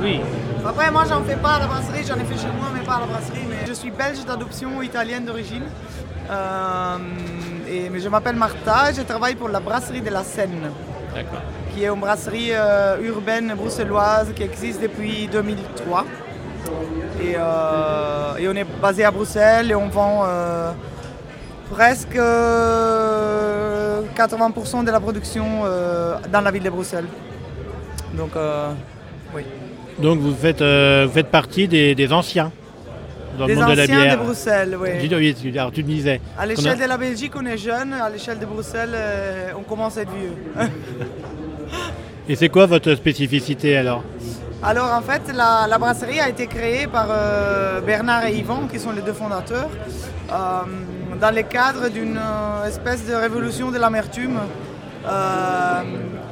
Oui. Après, moi, j'en fais pas à la brasserie, j'en ai fait chez moi, mais pas à la brasserie. Mais je suis belge d'adoption italienne d'origine. Euh, et, mais je m'appelle Martha, je travaille pour la brasserie de la Seine, D'accord. qui est une brasserie euh, urbaine bruxelloise qui existe depuis 2003. Et, euh, et on est basé à Bruxelles et on vend presque euh, 80% de la production dans la ville de Bruxelles. Donc, oui. Donc vous faites, euh, vous faites partie des, des anciens dans Des le monde de la anciens bière. de Bruxelles, oui. Tu, oui, tu- alors tu me disais. À l'échelle de la Belgique, on est jeune. À l'échelle de Bruxelles, euh, on commence à être vieux. Et c'est quoi votre spécificité alors Alors, en fait, la, la brasserie a été créée par euh, Bernard et Yvan, qui sont les deux fondateurs, euh, dans le cadre d'une espèce de révolution de l'amertume euh,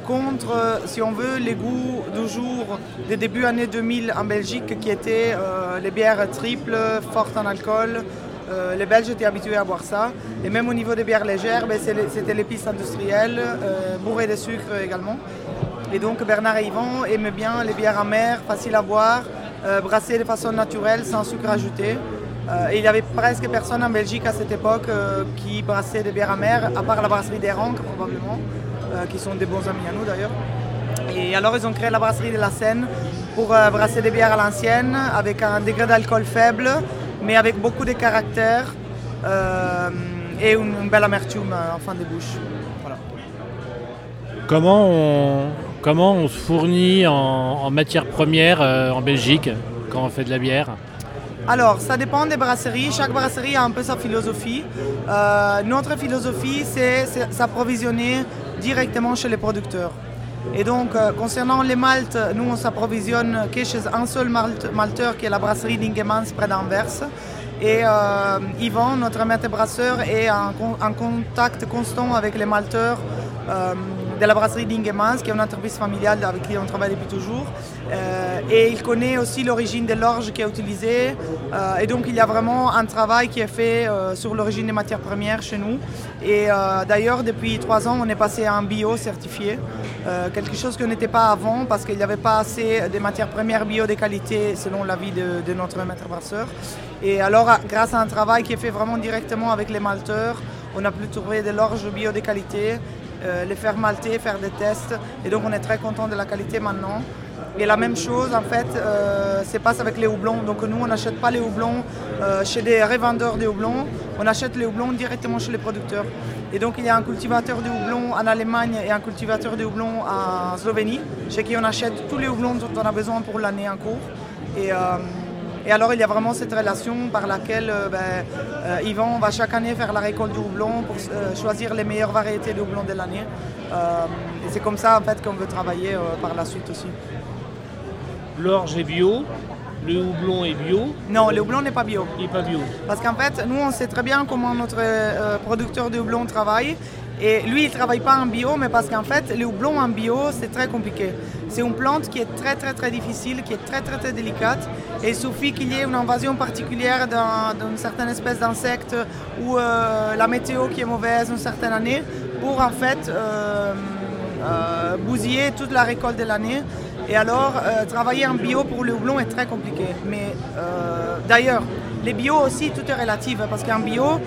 contre, si on veut, les goûts du jour des débuts années 2000 en Belgique, qui étaient euh, les bières triples, fortes en alcool. Euh, les Belges étaient habitués à boire ça. Et même au niveau des bières légères, ben, c'était l'épice industrielle, bourrée de sucre également. Et donc Bernard et Yvan aimaient bien les bières amères, faciles à boire, brassées de façon naturelle, sans sucre ajouté. Euh, il y avait presque personne en Belgique à cette époque euh, qui brassait des bières amères, à part la brasserie des Ranques probablement, euh, qui sont des bons amis à nous d'ailleurs. Et alors ils ont créé la brasserie de la Seine pour brasser des bières à l'ancienne, avec un degré d'alcool faible, mais avec beaucoup de caractère et une, belle amertume en fin de bouche. Voilà. Comment on, comment on se fournit en, en matière première euh, en Belgique quand on fait de la bière? Alors, ça dépend des brasseries. Chaque brasserie a un peu sa philosophie. Euh, notre philosophie, c'est s'approvisionner directement chez les producteurs. Et donc, euh, concernant les maltes, nous, on s'approvisionne que chez un seul malt- malteur, qui est la brasserie d'Ingemans près d'Anvers. Et euh, Yvan, notre maître brasseur, est en contact constant avec les malteurs euh, de la brasserie d'Ingemans, qui est une entreprise familiale avec qui on travaille depuis toujours. Euh, et il connaît aussi l'origine de l'orge qui est utilisée. Euh, et donc il y a vraiment un travail qui est fait euh, sur l'origine des matières premières chez nous. Et d'ailleurs, depuis trois ans, on est passé à un bio certifié. Quelque chose qu'on n'était pas avant parce qu'il n'y avait pas assez de matières premières bio de qualité selon l'avis de, de notre maître brasseur. Et alors, grâce à un travail qui est fait vraiment directement avec les malteurs, on a pu trouver de l'orge bio de qualité, euh, les faire malter, faire des tests. Et donc, on est très content de la qualité maintenant. Et la même chose, en fait, euh, se passe avec les houblons. Donc, nous, on n'achète pas les houblons euh, chez des revendeurs de houblons. On achète les houblons directement chez les producteurs. Et donc, il y a un cultivateur de houblons en Allemagne et un cultivateur de houblons en Slovénie, chez qui on achète tous les houblons dont on a besoin pour l'année en cours. Et alors, il y a vraiment cette relation par laquelle euh, ben, euh, Yvan va chaque année faire la récolte du houblon pour euh, choisir les meilleures variétés de houblon de l'année. Et c'est comme ça, en fait, qu'on veut travailler par la suite aussi. L'orge est bio, le houblon est bio, Non, le houblon n'est pas bio. il n'est pas bio. Parce qu'en fait, nous, on sait très bien comment notre euh, producteur de houblon travaille. Et lui, il ne travaille pas en bio, mais parce qu'en fait, le houblon en bio, c'est très compliqué. C'est une plante qui est très, très, très difficile, qui est très, très, très délicate. Et il suffit qu'il y ait une invasion particulière d'un- d'une certaine espèce d'insecte ou euh, la météo qui est mauvaise une certaine année pour en fait euh, euh, bousiller toute la récolte de l'année. Et alors, travailler en bio pour le houblon est très compliqué. Mais d'ailleurs, les bio aussi, tout est relatif. hein, Parce qu'en bio,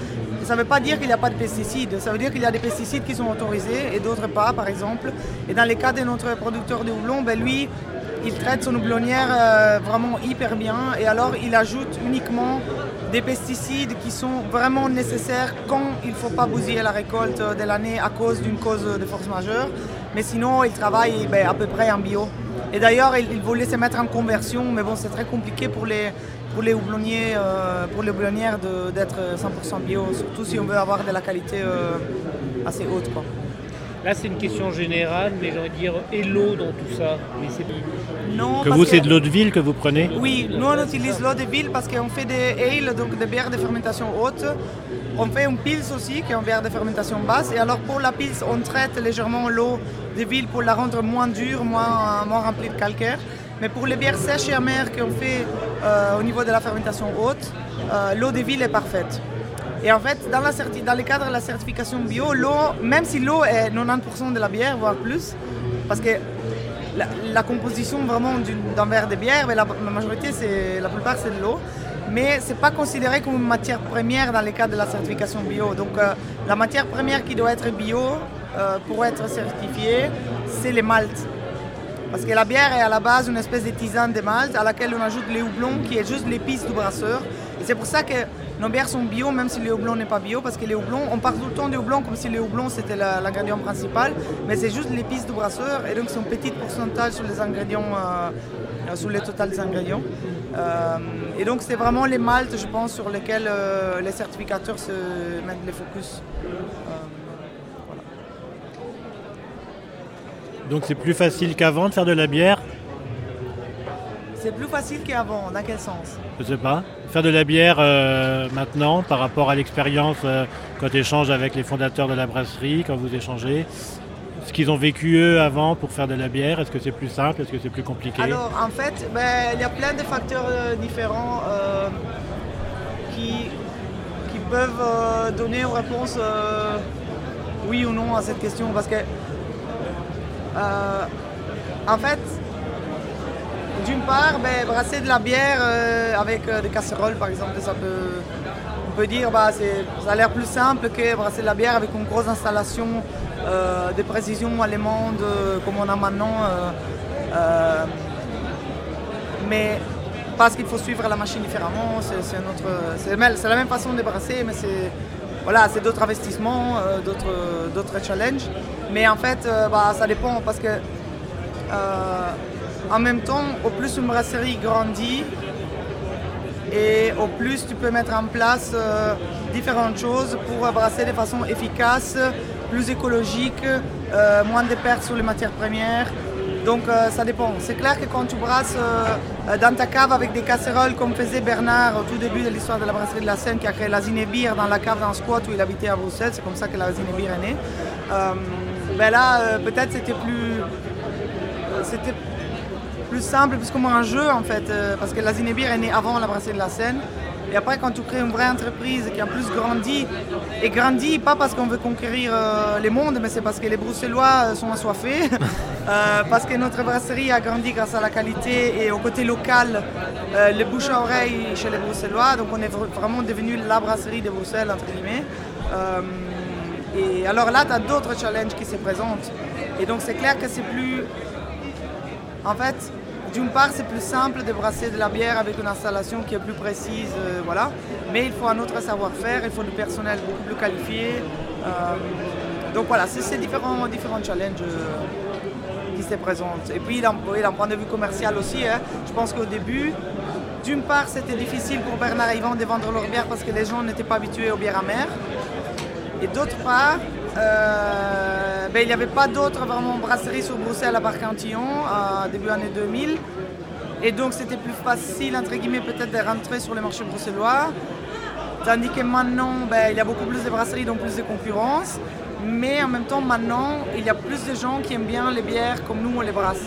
ça ne veut pas dire qu'il n'y a pas de pesticides. Ça veut dire qu'il y a des pesticides qui sont autorisés et d'autres pas, par exemple. Et dans le cas de notre producteur de houblon, ben lui, il traite son houblonnière euh, vraiment hyper bien. Et alors, il ajoute uniquement des pesticides qui sont vraiment nécessaires quand il ne faut pas bousiller la récolte de l'année à cause d'une cause de force majeure. Mais sinon, il travaille ben, à peu près en bio. Et d'ailleurs, il, voulait se mettre en conversion, mais bon, c'est très compliqué pour les, pour euh, pour les houblonnières d'être 100% bio, surtout si on veut avoir de la qualité euh, assez haute. Là, c'est une question générale, mais j'ai envie de dire hello dans tout ça. Mais c'est Non, Que vous, c'est de l'eau de ville que vous prenez Oui, nous on utilise l'eau de ville parce qu'on fait des ale, donc des bières de fermentation haute. On fait une pils aussi, qui est une bière de fermentation basse. Et alors pour la pils, on traite légèrement l'eau de ville pour la rendre moins dure, moins, moins remplie de calcaire. Mais pour les bières sèches et amères qu'on fait euh, au niveau de la fermentation haute, euh, l'eau de ville est parfaite. Et en fait, dans, le cadre de la certification bio, l'eau, même si l'eau est 90% de la bière, voire plus, parce que la, composition vraiment d'un verre de bière, mais la, majorité, la plupart, c'est de l'eau. Mais ce n'est pas considéré comme une matière première dans le cas de la certification bio. Donc euh, la matière première qui doit être bio euh, pour être certifiée, c'est les maltes. Parce que la bière est à la base une espèce de tisane de malt à laquelle on ajoute les houblons, qui est juste l'épice du brasseur. Et c'est pour ça que nos bières sont bio, même si le houblon n'est pas bio, parce que les houblons, on parle tout le temps des houblons comme si les houblons c'était l'ingrédient principal, mais c'est juste l'épice du brasseur, et donc c'est un petit pourcentage sur les ingrédients, euh, sur le total des ingrédients. Euh, et donc c'est vraiment les maltes, je pense, sur lesquels euh, les certificateurs se mettent les focus. Donc c'est plus facile qu'avant de faire de la bière C'est plus facile qu'avant, dans quel sens Je sais pas. Faire de la bière euh, maintenant par rapport à l'expérience euh, quand tu échanges avec les fondateurs de la brasserie, quand vous échangez ce qu'ils ont vécu eux avant pour faire de la bière Est-ce que c'est plus simple Est-ce que c'est plus compliqué? Alors en fait, ben, il y a plein de facteurs euh, différents qui, qui, peuvent donner une réponse oui ou non à cette question. Parce que en fait, d'une part, ben, brasser de la bière euh, avec euh, des casseroles, par exemple, ça peut, on peut dire bah, ça a l'air plus simple que brasser de la bière avec une grosse installation de précision allemande comme on a maintenant. mais parce qu'il faut suivre la machine différemment, c'est la même façon de brasser, mais c'est voilà, d'autres investissements, euh, d'autres challenges. Mais en fait, euh, bah, ça dépend parce que euh, en même temps, au plus une brasserie grandit et au plus tu peux mettre en place différentes choses pour brasser de façon efficace, plus écologique, moins de pertes sur les matières premières. Donc euh, ça dépend. C'est clair que quand tu brasses euh, dans ta cave avec des casseroles comme faisait Bernard au tout début de l'histoire de la brasserie de la Seine qui a créé la Zinebir dans la cave d'un squat où il habitait à Bruxelles, c'est comme ça que la Zinebir est née. Euh, ben là peut-être c'était plus c'était plus simple, plus comme un jeu en fait, parce que la Zinebir est née avant la brasserie de la Seine. Et après, quand tu crées une vraie entreprise qui a plus grandi, et grandit pas parce qu'on veut conquérir euh, les mondes, mais c'est parce que les Bruxellois euh, sont assoiffés, euh, parce que notre brasserie a grandi grâce à la qualité et au côté local, le bouche à oreille chez les Bruxellois. Donc on est vraiment devenu la brasserie de Bruxelles, entre guillemets. et alors là, tu as d'autres challenges qui se présentent. Et donc c'est clair que c'est plus... En fait, d'une part, c'est plus simple de brasser de la bière avec une installation qui est plus précise, euh, voilà. Mais il faut un autre savoir-faire, il faut du personnel beaucoup plus qualifié. Euh, donc voilà, c'est ces différents, challenges euh, qui se présentent. Et puis d'un point de vue commercial aussi, hein, je pense qu'au début, d'une part, c'était difficile pour Bernard Yvan de vendre leur bière parce que les gens n'étaient pas habitués aux bières amères. Et d'autre part, euh, ben, il n'y avait pas d'autres vraiment brasseries sur Bruxelles à part Cantillon, début année 2000. Et donc c'était plus facile, entre guillemets, peut-être de rentrer sur les marchés bruxellois. Tandis que maintenant, ben, il y a beaucoup plus de brasseries, donc plus de concurrence. Mais en même temps, maintenant, il y a plus de gens qui aiment bien les bières comme nous, on les brasse.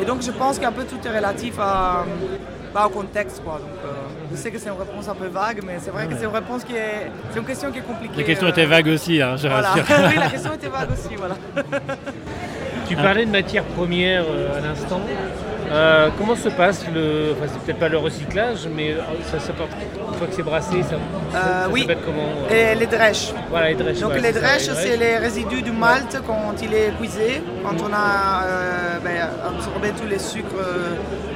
Et donc je pense qu'un peu tout est relatif à, au contexte. Quoi. Donc, euh, je sais que c'est une réponse un peu vague, mais c'est vrai que c'est une réponse qui est. C'est une question qui est compliquée. La question était vague aussi, hein, je voilà. oui, la question était vague aussi, voilà. tu parlais de matière première euh, à l'instant. Euh, comment se passe le. Enfin, c'est peut-être pas le recyclage, mais euh, ça, ça une fois que c'est brassé, ça, euh, oui. comment Et les drèches. Voilà, les drèches. Donc, les drèches, c'est les résidus du malt quand il est épuisé, quand on a ben, absorbé tous les sucres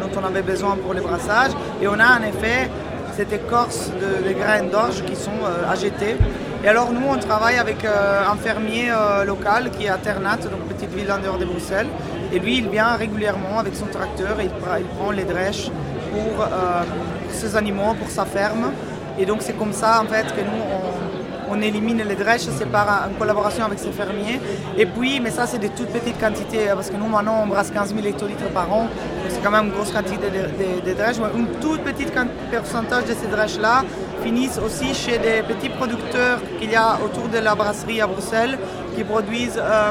dont on avait besoin pour le brassage. Et on a en effet cette écorce de, de graines d'orge qui sont jeter. Et alors nous, on travaille avec un fermier local qui est à Ternat, donc petite ville en dehors de Bruxelles. Et lui, il vient régulièrement avec son tracteur et il, prend les drèches pour euh, ses animaux, pour sa ferme. Et donc c'est comme ça en fait que nous, on, élimine les drèches, c'est par en collaboration avec ses fermiers. Et puis, mais ça c'est des toutes petites quantités, hein, parce que nous maintenant on brasse 15 000 hectolitres par an, c'est quand même une grosse quantité de, drèches. Une toute petite pourcentage de ces drèches-là finissent aussi chez des petits producteurs qu'il y a autour de la brasserie à Bruxelles, qui produisent... Euh,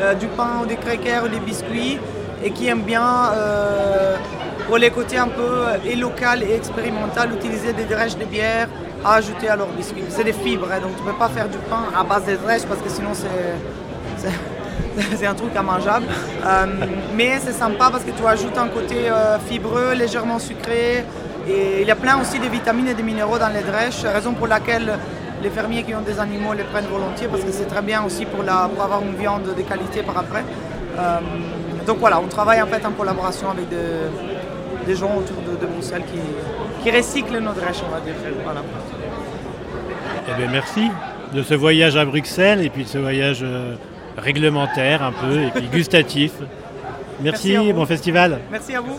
euh, du pain ou des crackers ou des biscuits et qui aiment bien, euh, pour les côtés un peu euh, et local et expérimental, utiliser des drèches de bière à ajouter à leurs biscuits. C'est des fibres, hein, donc tu ne peux pas faire du pain à base de drèches parce que sinon c'est, c'est un truc à mangeable. Euh, mais c'est sympa parce que tu ajoutes un côté fibreux, légèrement sucré. Et il y a plein aussi de vitamines et de minéraux dans les drèches, raison pour laquelle les fermiers qui ont des animaux les prennent volontiers parce que c'est très bien aussi pour, la, pour avoir une viande de qualité par après. Euh, donc voilà, on travaille en fait en collaboration avec des gens autour de, Bruxelles qui, qui, recyclent nos drèches, on va dire. Voilà. Eh bien, merci de ce voyage à Bruxelles et puis de ce voyage réglementaire un peu et puis gustatif. Merci, bon festival. Merci à vous.